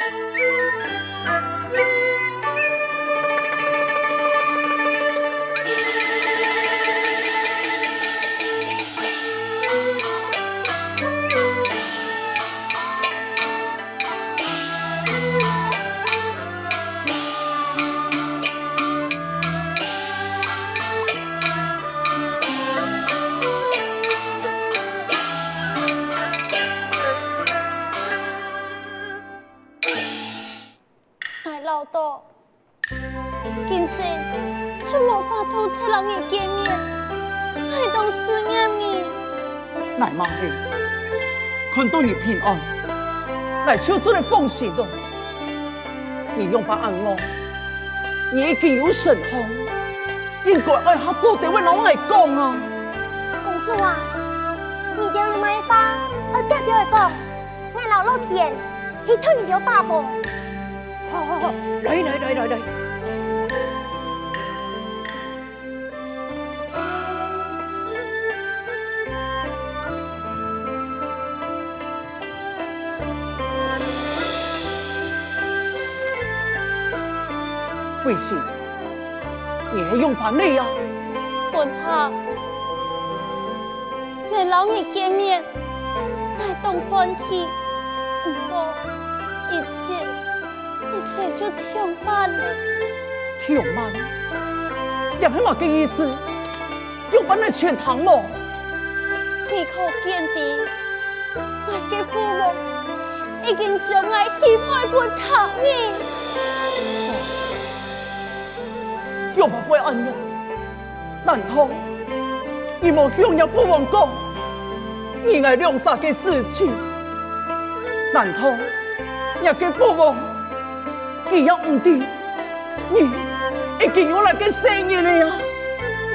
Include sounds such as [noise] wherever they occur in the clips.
你 [laughs] 求主的奉行咯。你用把安乐，你已经有神通，应该爱他做点位老来讲啊。公主啊，你就要买花，我家掉一个，我老老田，去偷你条大宝。好好好，来来来来来。贵姓？你还用把内呀？本他，你老你见面，还动欢喜，不过一切一切就挺慢了。挺慢？你还嘛个意思？用把那全堂么？你可见底，我的父母已经将爱许配过他呢。又不会安乐，难道你无向日父王讲你爱两三个事情？难道日个父王佢也唔知你已经有那个生意了呀？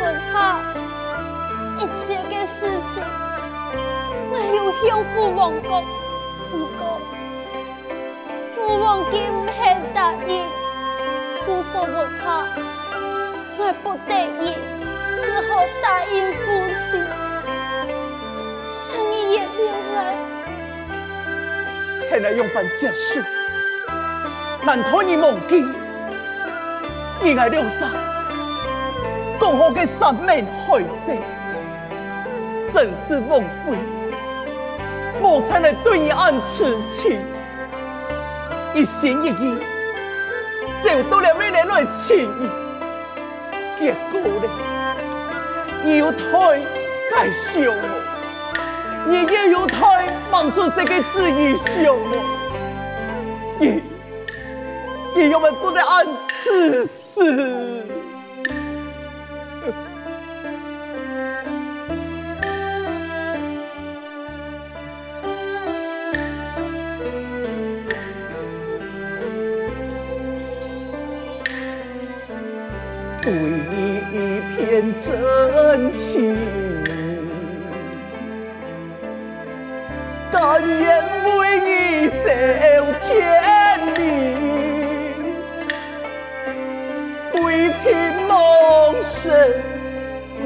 文哈，一切的事情我有向父王讲，不过父王佢唔肯答应，姑说文哈。我不得已，只好答应父亲，将你也留来。现在用办家事，难道你忘记？你爱两三，讲好的三面海誓，真是枉费。我才能对你暗痴情，一心一意，就多了未来来情谊。结果呢？你有太该笑我，你也有太忙出这个自己笑我，你你有没有做的暗此事？真情，甘愿为你走千里，为情梦深，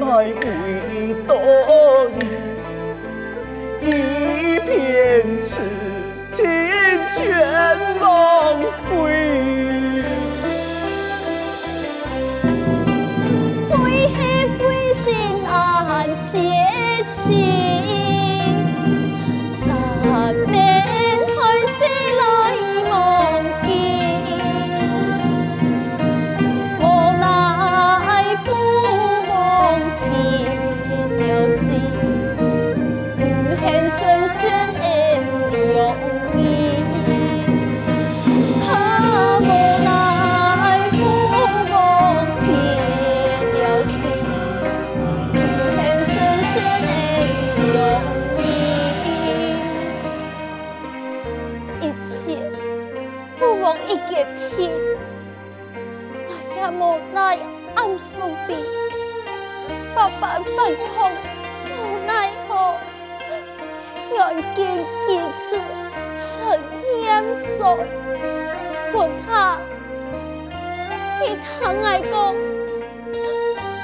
来为你多疑，一片痴情全枉费。一个天，我也无奈暗思悲，百般反抗无奈何，眼见？几次尘烟散，问他，你疼爱我，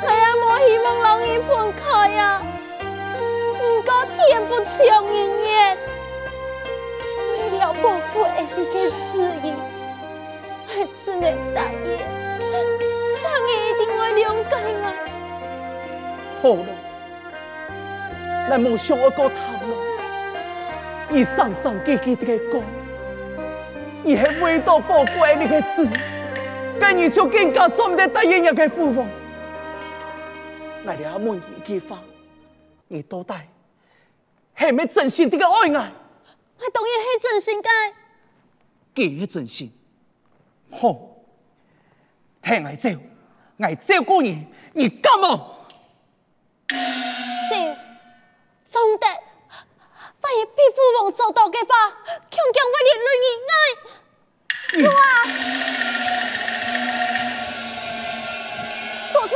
我也无希望让你分开啊。不过天不从人为了保护爱你的自由。会答应，请你一定会谅解我。好了，咱莫想一个头脑，伊生生记记的讲，伊系为到宝贵你个子，跟你就更加做唔得大爷一个父王。来了问一句话，你到底系咪真心的爱我？我当然系真心嘅。几真心？好，听我走，我照顾你，你干嘛？是，总得，万一被父王找到嘅话，强强会连累你爱。父啊，不错，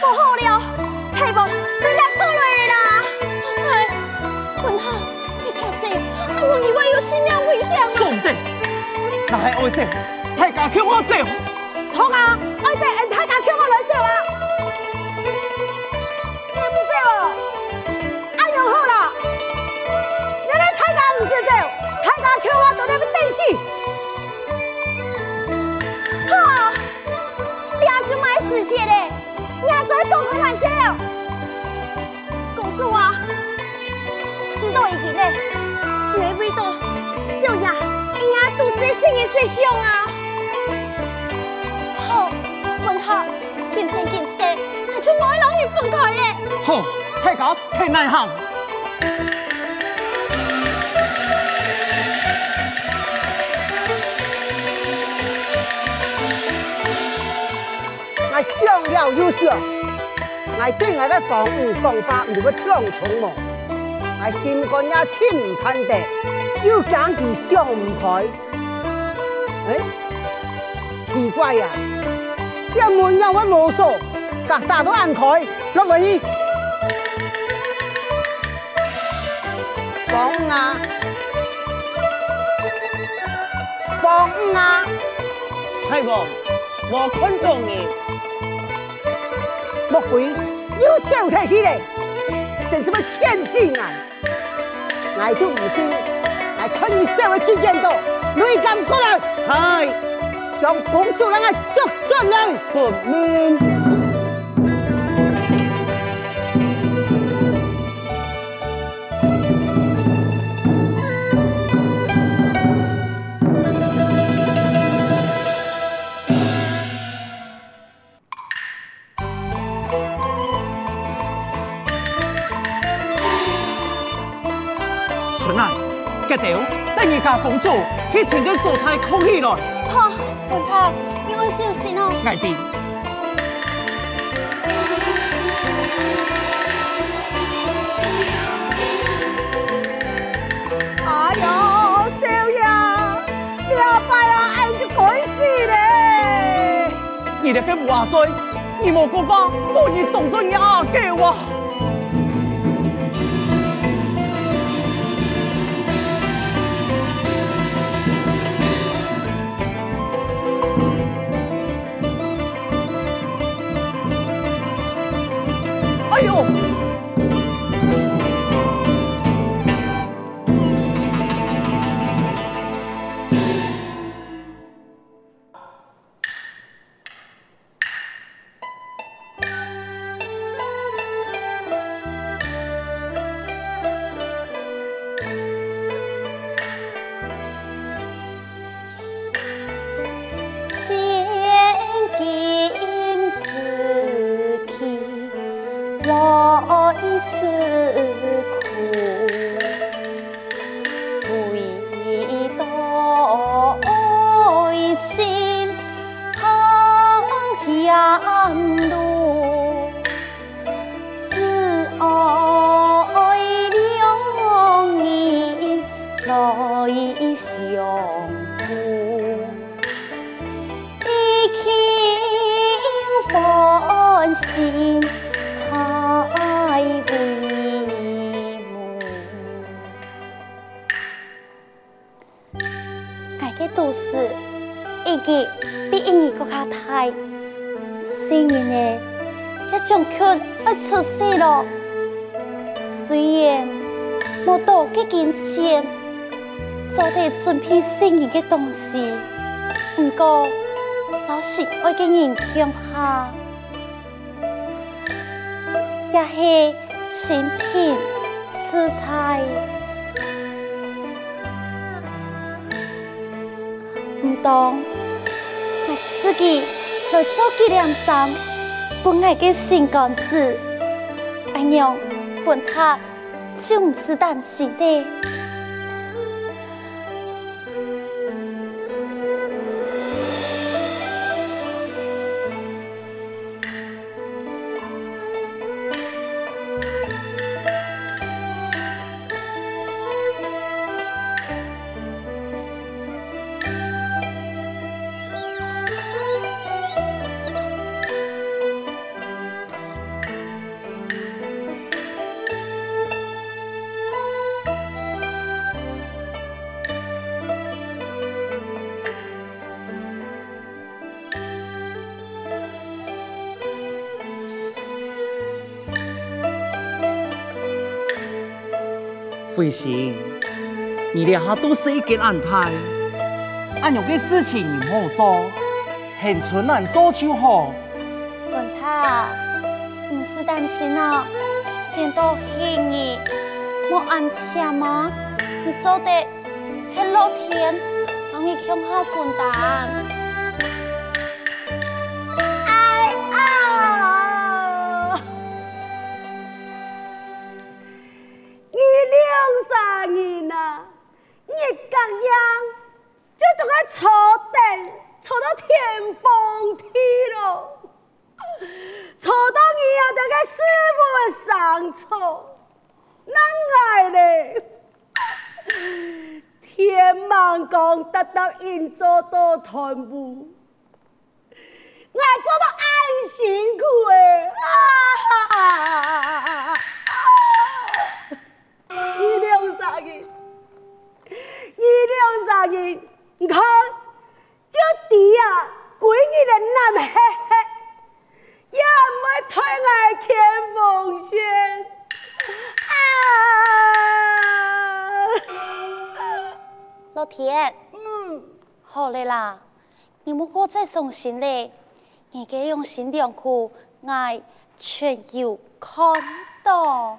不好了，那系爱走，大家叫我走。错啊，爱走，俺大家叫我来走啊！你不走，俺用好了。原来大家不是走，大家叫我到那边等死。好，俩就买死血嘞，伢说东河万岁了。公主啊，死到一起嘞，没味道，小伢，伢都是生也是凶啊。好，文夏，见生见死，那就爱老你分开咧。好，大家听内行。我想了又想，我对我的房屋讲法唔会听从么？我心肝也清唔坦的，又惊佢想唔开。哎，奇怪呀、啊，这门有我无锁，各大都按开，落唔去。房啊，房啊，太王，我看中你。魔鬼又走出去了，真是要骗死俺！俺都唔信，俺看你走的时间多，你敢过来？嗨，将公主让俺捉转来，佛门。顺啊，吉条，等一下公主去请个素菜空起来。好，文夏，你要小心哦。爱弟，哎呦，少爷，你阿爸啊，俺就该死嘞！你你莫讲话，我你当作廿嘅话。哎要出世咯。虽然冇多嘅金钱，做得准备新年的东西，不过老是爱给人听下，也是清贫吃菜，唔当我自己来做纪念衫，本爱嘅新娘子，阿娘问他就唔是担心的。飞行，你俩下都是一件安胎，俺有个事情唔好做，现村人做就好。管他，唔是担心啊，天都黑你，莫安偏吗？你做的很老天，让你强好负担。[laughs] 得到应做到团务，我做到安辛苦哎！啊！二两三日，二两三日，你看，就地啊，闺女的男嘿嘿，也唔会推爱天风险啊！老天。好嘞啦，你莫过再伤心嘞，你该用心良苦，爱全有看到。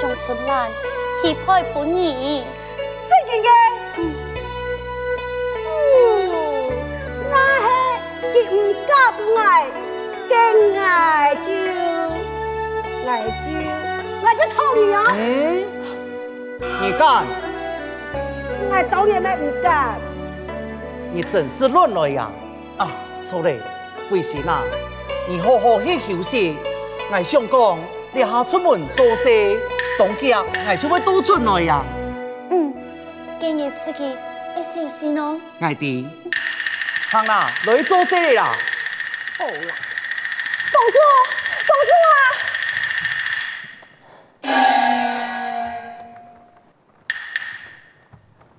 种春来，期盼本意。最近嘅，系结唔夹爱，更爱就爱就爱就讨你啊！嗯，你干？我当然咪唔干。你真是乱来呀！啊，错嘞，飞行啊，你好好去休息。我想讲，你下出门做事。当家还是会多出来呀。嗯，今日自己一小心哦。爱弟，行啦，来做事啦。好啦，公主，公主啊！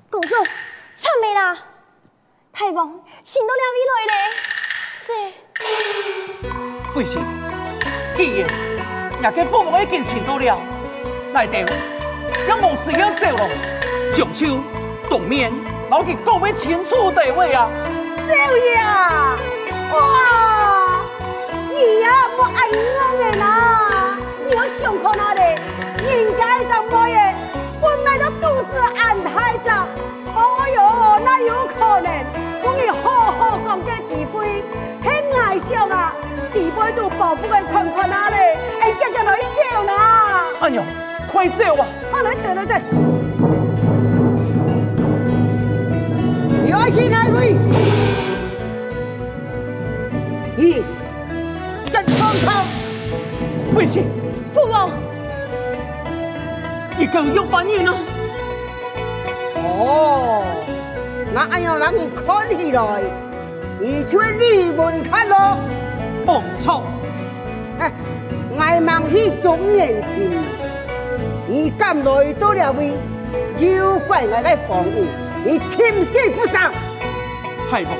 公主，惨没啦？大王，心都凉意来嘞。是。飞行，既然也给父母已经请到了。来电，要无事要做咯。上手当面，老吉讲要清楚地位啊。少爷，哇，你呀不爱我的啦？你要想看哪里？应该怎么样？本来都都是安排着。哦哟，那有可能？我你好好讲给弟妹，很爱笑啊。弟妹都保护的看看哪里？哎，叫叫来走啦。哎呦！快走啊！啊，来走来走。你爱爱去哪位？你敢用半年呢？哦，那按样人伊看起来，你去日本看咯。没错。哎，爱忙去中年亲，你敢来到了位，就怪我的防御，你轻信不上。太王，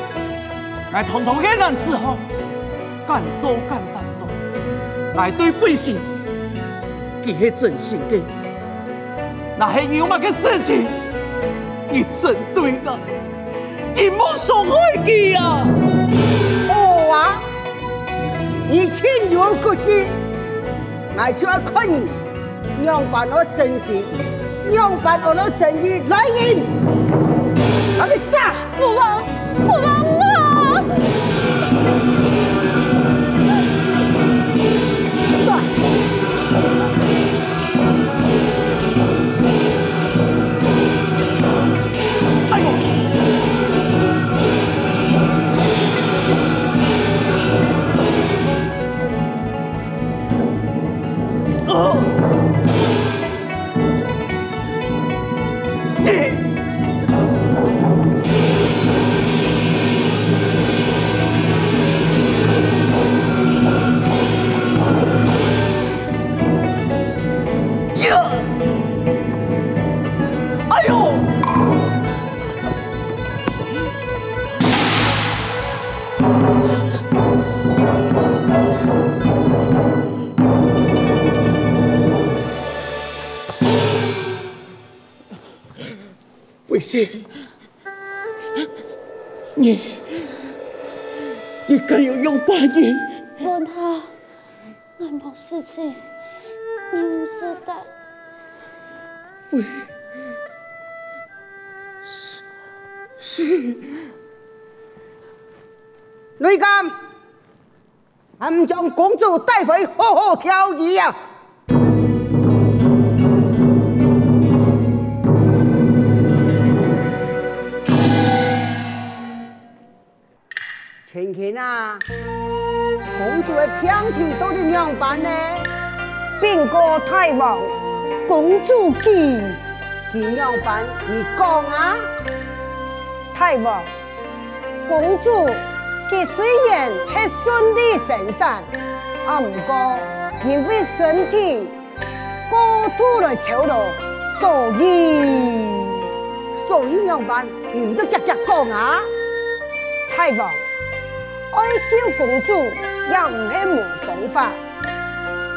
我堂堂一人之后，敢做敢担当，来对百姓，佢是真心的，那是有乜嘅事情？你针对我，你莫伤害佢啊！哦啊！你情有独钟，我就要看你，让把我真心，让把我的正义来人，我给打！父王，父王贵姓？你你敢有用半年？文浩，俺没事情，你唔使担。喂，是是，雷刚，俺将公主带回好好调理呀。青青啊，公主的病体到底怎办呢？禀过太王，公主急，怎样办？你讲啊！太王，公主她虽然是顺利生产，啊，不过因为身体过度的操劳，所以所以怎样办？你唔得夹夹讲啊！太王。爱救公主也唔系没方法，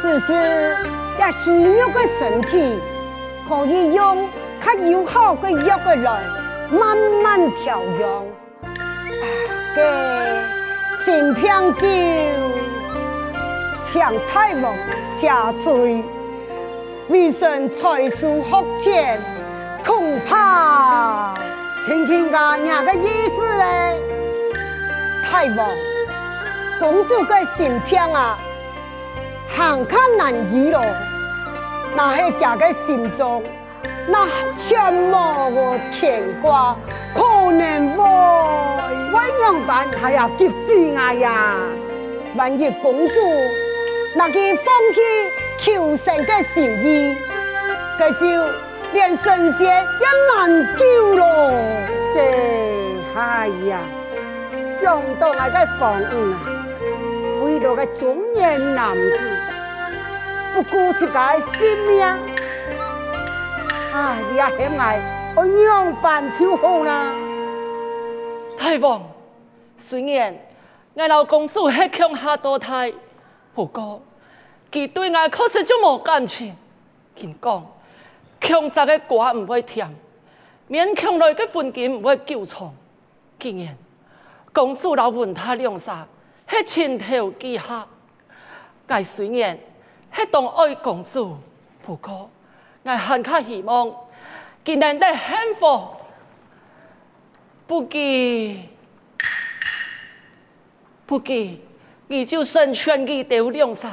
只是也虚弱的身体可以用较有效的药来慢慢调养。嘅新病就请太王下垂，为神才疏学浅，恐怕青青家娘的意思嘞。太王，公主的心病啊，行较难医咯。那系家的心中，那全无个牵挂，可能会万样办，还要急死我呀！万一公主那个放弃求生的心意，那就连神仙也难救咯。这，哎呀！想到我个房屋啊，为了个中年男子，不顾自家性命，哎，你也嫌我我样办就好啦。太王，虽然我老公主很强下多胎，不过佢对我可是就冇感情。听讲，强摘的歌唔会听，勉强来的婚金唔会久长。竟然。公主老问他两啥，迄前头记下，爱虽然迄当爱共主，不过我很较希望，今年的幸福。不给，不给，你就算穿起条凉衫，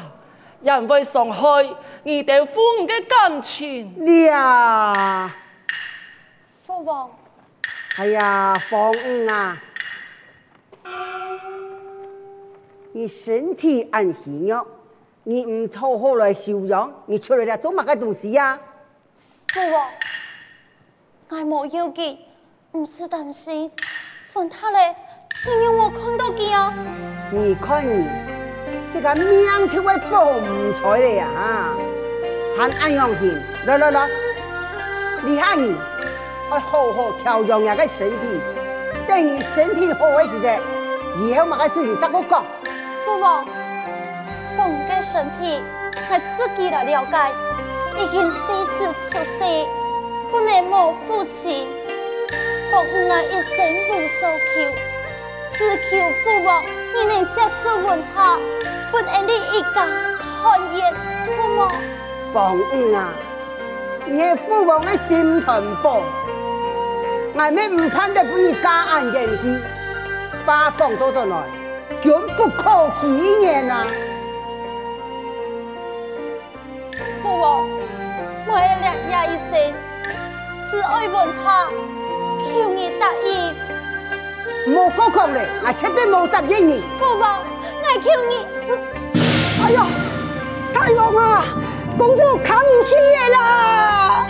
也不会伤害你条父母的感情。你啊，芳芳。哎呀，芳恩啊！你身体安虚弱，你唔好好来修养，你出来了做乜个东西呀？父王，我冇要紧，唔是担心。凤太嘞，你让我看到佢啊！你看你，这个命就会保唔出来呀！啊，喊安阳天，来来来，你看你。要好好调养下个身体，等你身体好的时候，以后嘛个事情再我讲。父王，公的身体我自己来了解，已经四子出世，不能没父亲。公我一生无所求，只求父王你能接受问他，不让你一家团圆。父王，凤五啊，你父王的心疼不？俺们唔盼得不你家安人去，话讲多咗来，绝不可欺人啊！父王，我一日也一生，只爱问他，求你答应。莫过讲嘞，我绝对冇答应你。父王，我求你。哎呀，太王啊，公主扛唔起嘢啦！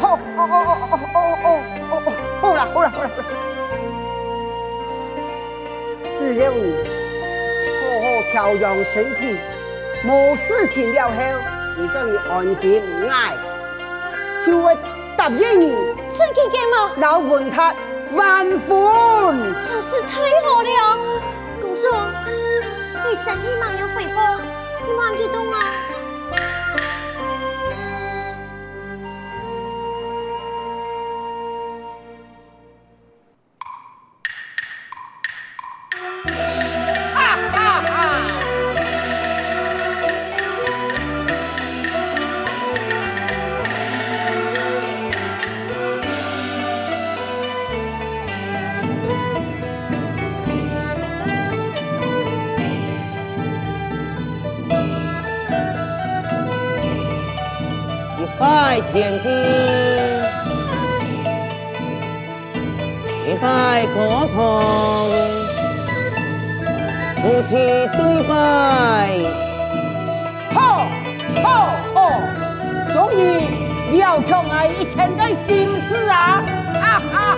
好，哦哦哦哦哦哦哦哦。好了好了好了，只要你好好调养身体，没事情了后，你就会安心唔爱，就会答应你。真嘅吗？老问他万分，真是太好了，公主，你身体蛮有恢复，你忘记动啊。天地一拜高堂，夫妻对拜，好，好，好，终于了却我一千个心事啊！哈哈哈哈。